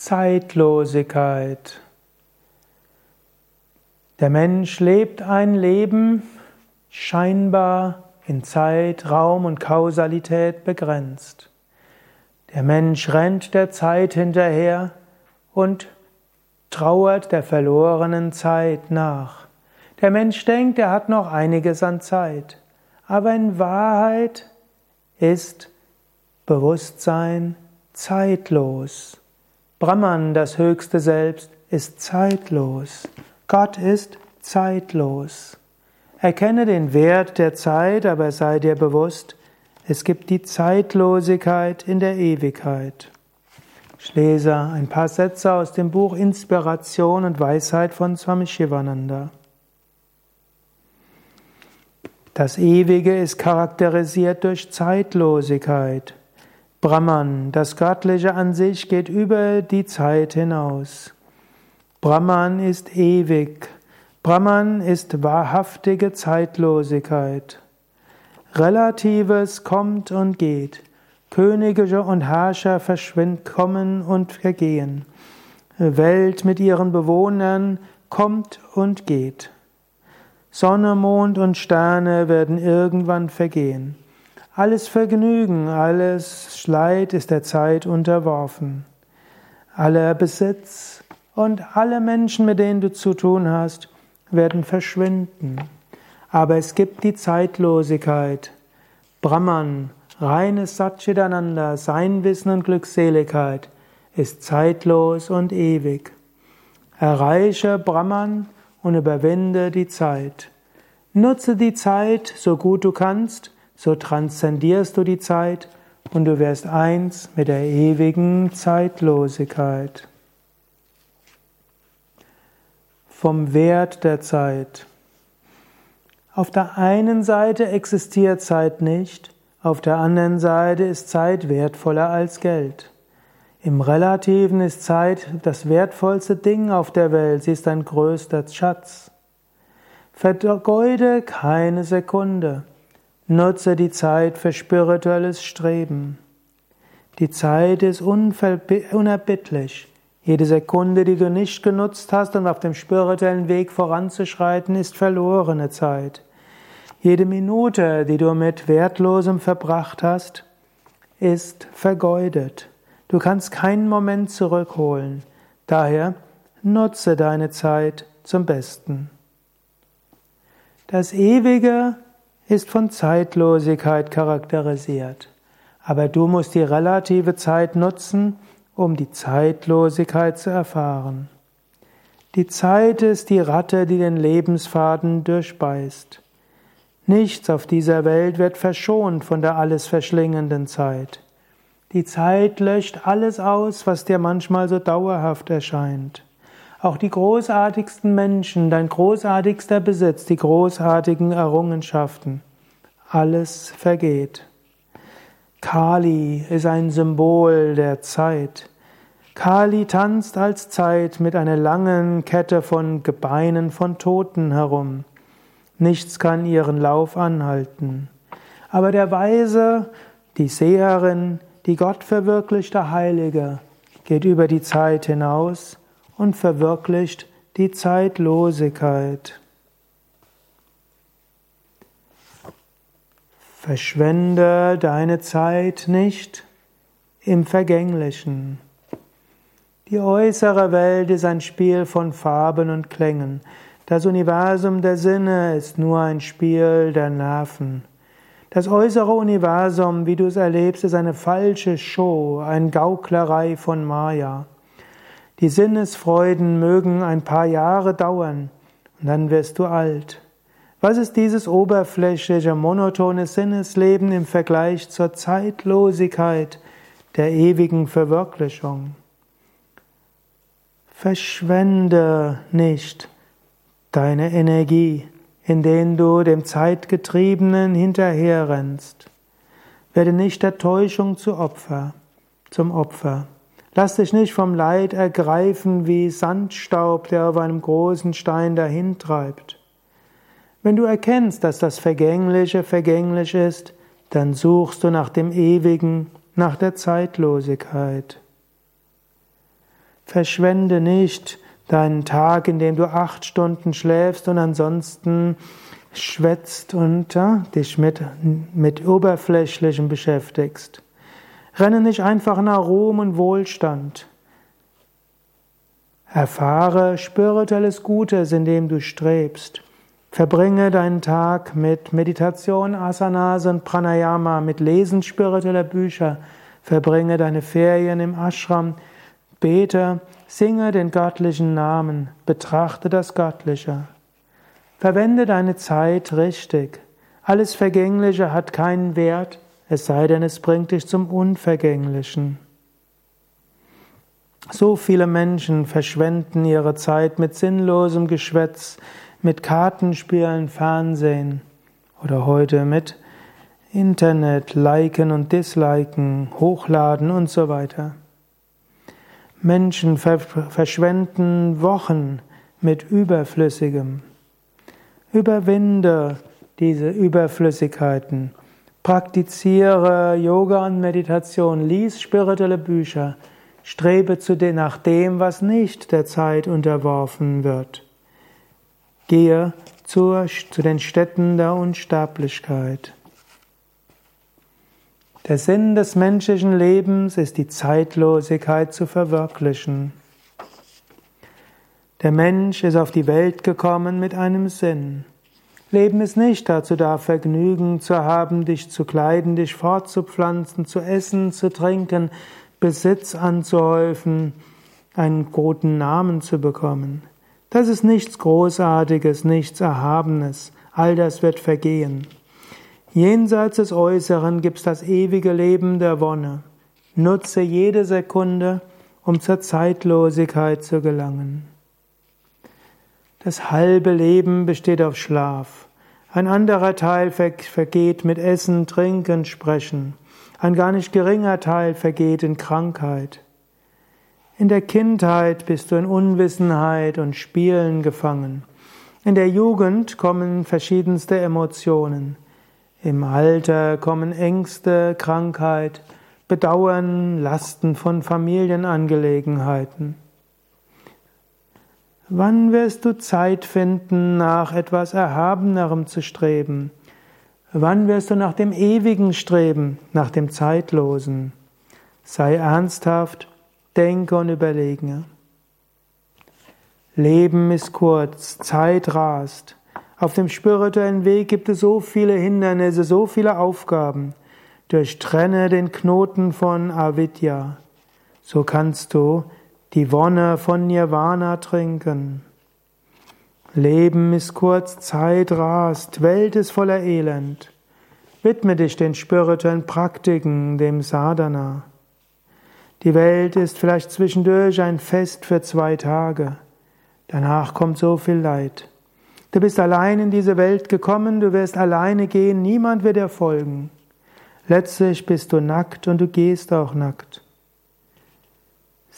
Zeitlosigkeit. Der Mensch lebt ein Leben scheinbar in Zeit, Raum und Kausalität begrenzt. Der Mensch rennt der Zeit hinterher und trauert der verlorenen Zeit nach. Der Mensch denkt, er hat noch einiges an Zeit, aber in Wahrheit ist Bewusstsein zeitlos. Brahman, das höchste Selbst, ist zeitlos. Gott ist zeitlos. Erkenne den Wert der Zeit, aber sei dir bewusst, es gibt die Zeitlosigkeit in der Ewigkeit. Ich lese ein paar Sätze aus dem Buch Inspiration und Weisheit von Swami Shivananda. Das Ewige ist charakterisiert durch Zeitlosigkeit. Brahman, das Göttliche an sich, geht über die Zeit hinaus. Brahman ist ewig. Brahman ist wahrhaftige Zeitlosigkeit. Relatives kommt und geht. Könige und Herrscher verschwinden, kommen und vergehen. Welt mit ihren Bewohnern kommt und geht. Sonne, Mond und Sterne werden irgendwann vergehen. Alles Vergnügen, alles Leid ist der Zeit unterworfen. Aller Besitz und alle Menschen, mit denen du zu tun hast, werden verschwinden. Aber es gibt die Zeitlosigkeit. Brahman, reines Satchitananda, sein Wissen und Glückseligkeit, ist zeitlos und ewig. Erreiche Brahman und überwinde die Zeit. Nutze die Zeit so gut du kannst, so transzendierst du die Zeit und du wirst eins mit der ewigen Zeitlosigkeit. Vom Wert der Zeit. Auf der einen Seite existiert Zeit nicht, auf der anderen Seite ist Zeit wertvoller als Geld. Im Relativen ist Zeit das wertvollste Ding auf der Welt, sie ist dein größter Schatz. Vergeude keine Sekunde. Nutze die Zeit für spirituelles Streben. Die Zeit ist unerbittlich. Jede Sekunde, die du nicht genutzt hast, um auf dem spirituellen Weg voranzuschreiten, ist verlorene Zeit. Jede Minute, die du mit Wertlosem verbracht hast, ist vergeudet. Du kannst keinen Moment zurückholen. Daher nutze deine Zeit zum Besten. Das Ewige ist von Zeitlosigkeit charakterisiert. Aber du musst die relative Zeit nutzen, um die Zeitlosigkeit zu erfahren. Die Zeit ist die Ratte, die den Lebensfaden durchbeißt. Nichts auf dieser Welt wird verschont von der alles verschlingenden Zeit. Die Zeit löscht alles aus, was dir manchmal so dauerhaft erscheint. Auch die großartigsten Menschen, dein großartigster Besitz, die großartigen Errungenschaften, alles vergeht. Kali ist ein Symbol der Zeit. Kali tanzt als Zeit mit einer langen Kette von Gebeinen von Toten herum. Nichts kann ihren Lauf anhalten. Aber der Weise, die Seherin, die Gott verwirklichte Heilige, geht über die Zeit hinaus und verwirklicht die Zeitlosigkeit. Verschwende deine Zeit nicht im Vergänglichen. Die äußere Welt ist ein Spiel von Farben und Klängen. Das Universum der Sinne ist nur ein Spiel der Nerven. Das äußere Universum, wie du es erlebst, ist eine falsche Show, eine Gauklerei von Maya. Die Sinnesfreuden mögen ein paar Jahre dauern und dann wirst du alt. Was ist dieses oberflächliche, monotone Sinnesleben im Vergleich zur Zeitlosigkeit der ewigen Verwirklichung? Verschwende nicht deine Energie, indem du dem Zeitgetriebenen hinterherrennst. Werde nicht der Täuschung zu Opfer, zum Opfer. Lass dich nicht vom Leid ergreifen wie Sandstaub, der auf einem großen Stein dahintreibt. Wenn du erkennst, dass das Vergängliche vergänglich ist, dann suchst du nach dem Ewigen, nach der Zeitlosigkeit. Verschwende nicht deinen Tag, in dem du acht Stunden schläfst und ansonsten schwätzt und ja, dich mit, mit Oberflächlichem beschäftigst. Renne nicht einfach nach Ruhm und Wohlstand. Erfahre spirituelles Gutes, indem du strebst. Verbringe deinen Tag mit Meditation, Asanas und Pranayama, mit Lesen spiritueller Bücher. Verbringe deine Ferien im Ashram. Bete, singe den göttlichen Namen, betrachte das Göttliche. Verwende deine Zeit richtig. Alles Vergängliche hat keinen Wert, es sei denn, es bringt dich zum Unvergänglichen. So viele Menschen verschwenden ihre Zeit mit sinnlosem Geschwätz, mit Kartenspielen, Fernsehen oder heute mit Internet, liken und disliken, hochladen und so weiter. Menschen verschwenden Wochen mit Überflüssigem. Überwinde diese Überflüssigkeiten. Praktiziere Yoga und Meditation, lies spirituelle Bücher, strebe zu dem, nach dem, was nicht der Zeit unterworfen wird. Gehe zur, zu den Städten der Unsterblichkeit. Der Sinn des menschlichen Lebens ist die Zeitlosigkeit zu verwirklichen. Der Mensch ist auf die Welt gekommen mit einem Sinn. Leben ist nicht dazu da, Vergnügen zu haben, dich zu kleiden, dich fortzupflanzen, zu essen, zu trinken, Besitz anzuhäufen, einen guten Namen zu bekommen. Das ist nichts Großartiges, nichts Erhabenes. All das wird vergehen. Jenseits des Äußeren gibt's das ewige Leben der Wonne. Nutze jede Sekunde, um zur Zeitlosigkeit zu gelangen. Das halbe Leben besteht auf Schlaf. Ein anderer Teil vergeht mit Essen, Trinken, Sprechen. Ein gar nicht geringer Teil vergeht in Krankheit. In der Kindheit bist du in Unwissenheit und Spielen gefangen. In der Jugend kommen verschiedenste Emotionen. Im Alter kommen Ängste, Krankheit, Bedauern, Lasten von Familienangelegenheiten. Wann wirst du Zeit finden, nach etwas Erhabenerem zu streben? Wann wirst du nach dem Ewigen streben, nach dem Zeitlosen? Sei ernsthaft Denke und überlege. Leben ist kurz, Zeit rast. Auf dem spirituellen Weg gibt es so viele Hindernisse, so viele Aufgaben. Durchtrenne den Knoten von Avidya. So kannst du die Wonne von Nirvana trinken. Leben ist kurz, Zeit rast, Welt ist voller Elend. Widme dich den spirituellen Praktiken, dem Sadhana. Die Welt ist vielleicht zwischendurch ein Fest für zwei Tage. Danach kommt so viel Leid. Du bist allein in diese Welt gekommen, du wirst alleine gehen, niemand wird dir folgen. Letztlich bist du nackt und du gehst auch nackt.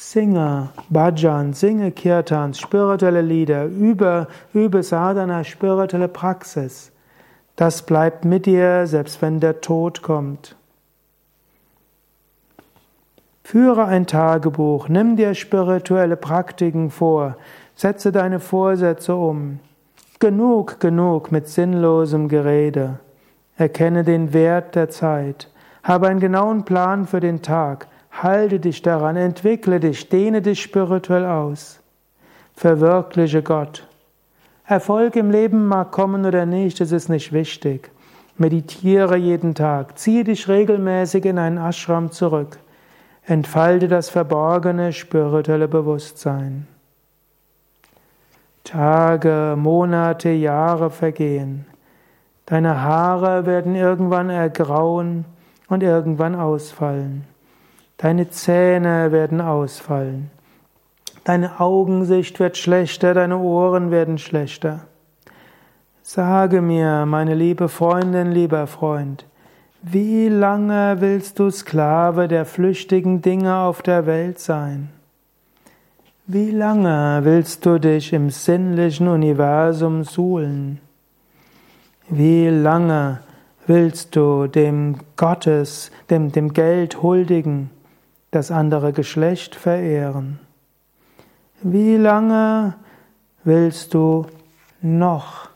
Singe Bhajan, singe Kirtans, spirituelle Lieder, übe, übe Sadhana, spirituelle Praxis. Das bleibt mit dir, selbst wenn der Tod kommt. Führe ein Tagebuch, nimm dir spirituelle Praktiken vor, setze deine Vorsätze um. Genug, genug mit sinnlosem Gerede. Erkenne den Wert der Zeit. Habe einen genauen Plan für den Tag. Halte dich daran, entwickle dich, dehne dich spirituell aus. Verwirkliche Gott. Erfolg im Leben mag kommen oder nicht, es ist nicht wichtig. Meditiere jeden Tag, ziehe dich regelmäßig in einen Ashram zurück. Entfalte das verborgene spirituelle Bewusstsein. Tage, Monate, Jahre vergehen. Deine Haare werden irgendwann ergrauen und irgendwann ausfallen. Deine Zähne werden ausfallen. Deine Augensicht wird schlechter, deine Ohren werden schlechter. Sage mir, meine liebe Freundin, lieber Freund, wie lange willst du Sklave der flüchtigen Dinge auf der Welt sein? Wie lange willst du dich im sinnlichen Universum suhlen? Wie lange willst du dem Gottes, dem, dem Geld huldigen, das andere Geschlecht verehren? Wie lange willst du noch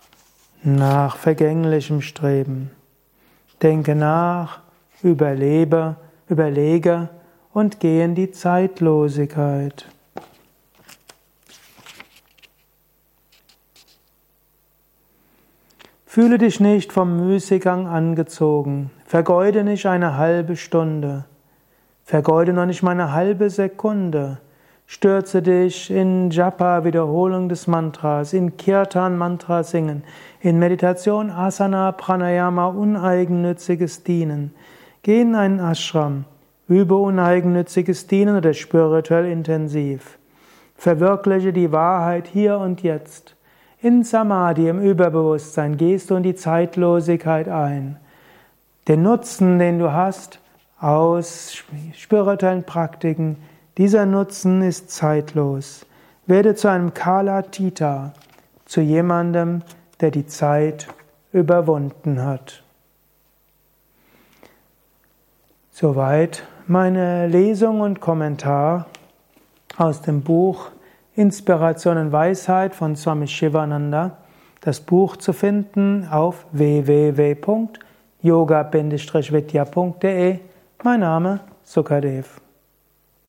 nach Vergänglichem streben? Denke nach, überlebe, überlege und geh in die Zeitlosigkeit. Fühle dich nicht vom Müßiggang angezogen. Vergeude nicht eine halbe Stunde. Vergeude noch nicht mal eine halbe Sekunde. Stürze dich in Japa, Wiederholung des Mantras, in Kirtan, Mantra singen, in Meditation, Asana, Pranayama, uneigennütziges Dienen. Geh in einen Ashram, übe uneigennütziges Dienen oder spirituell intensiv. Verwirkliche die Wahrheit hier und jetzt. In Samadhi, im Überbewusstsein, gehst du in die Zeitlosigkeit ein. Den Nutzen, den du hast aus spirituellen Praktiken, dieser Nutzen ist zeitlos. Werde zu einem Kala Tita, zu jemandem, der die Zeit überwunden hat. Soweit meine Lesung und Kommentar aus dem Buch Inspiration und Weisheit von Swami Shivananda. Das Buch zu finden auf www.yoga-vidya.de. Mein Name Sukadev.